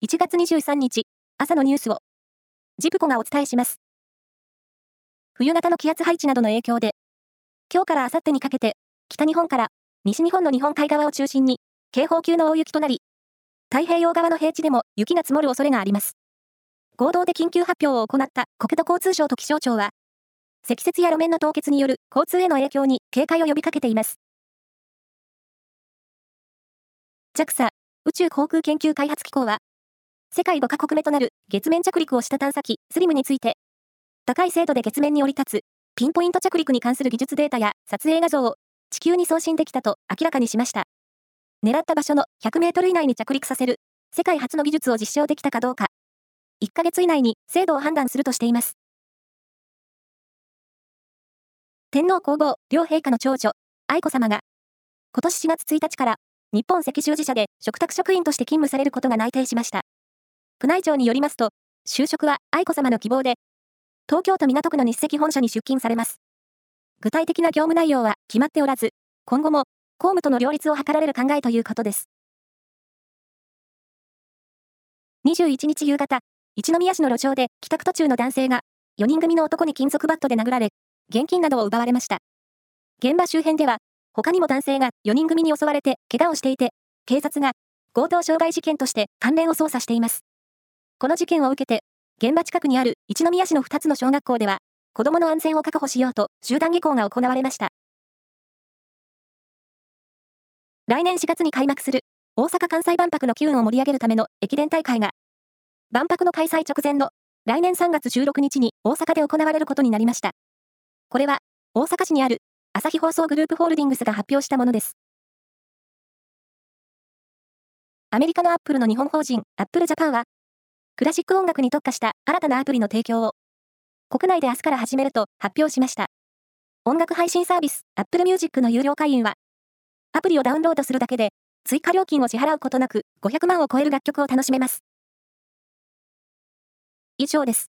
1月23日、朝のニュースを、ジプコがお伝えします。冬型の気圧配置などの影響で、今日から明後日にかけて、北日本から西日本の日本海側を中心に、警報級の大雪となり、太平洋側の平地でも雪が積もる恐れがあります。合同で緊急発表を行った国土交通省と気象庁は、積雪や路面の凍結による交通への影響に警戒を呼びかけています。JAXA 宇宙航空研究開発機構は、世界5カ国目となる月面着陸をした探査機スリムについて、高い精度で月面に降り立つピンポイント着陸に関する技術データや撮影画像を地球に送信できたと明らかにしました。狙った場所の100メートル以内に着陸させる世界初の技術を実証できたかどうか、1ヶ月以内に精度を判断するとしています。天皇皇后両陛下の長女、愛子さまが、今年4月1日から日本赤十字社で嘱託職員として勤務されることが内定しました。宮内庁によりますと、就職は愛子さまの希望で、東京都港区の日赤本社に出勤されます。具体的な業務内容は決まっておらず、今後も公務との両立を図られる考えということです。21日夕方、一宮市の路上で帰宅途中の男性が4人組の男に金属バットで殴られ、現金などを奪われました。現場周辺では他にも男性が4人組に襲われて怪我をしていて、警察が強盗傷害事件として関連を捜査しています。この事件を受けて、現場近くにある一宮市の2つの小学校では、子供の安全を確保しようと集団下校が行われました。来年4月に開幕する大阪・関西万博の機運を盛り上げるための駅伝大会が、万博の開催直前の来年3月16日に大阪で行われることになりました。これは、大阪市にある朝日放送グループホールディングスが発表したものです。アメリカのアップルの日本法人アップルジャパンは、クラシック音楽に特化した新たなアプリの提供を、国内で明日から始めると発表しました。音楽配信サービス Apple Music の有料会員は、アプリをダウンロードするだけで、追加料金を支払うことなく500万を超える楽曲を楽しめます。以上です。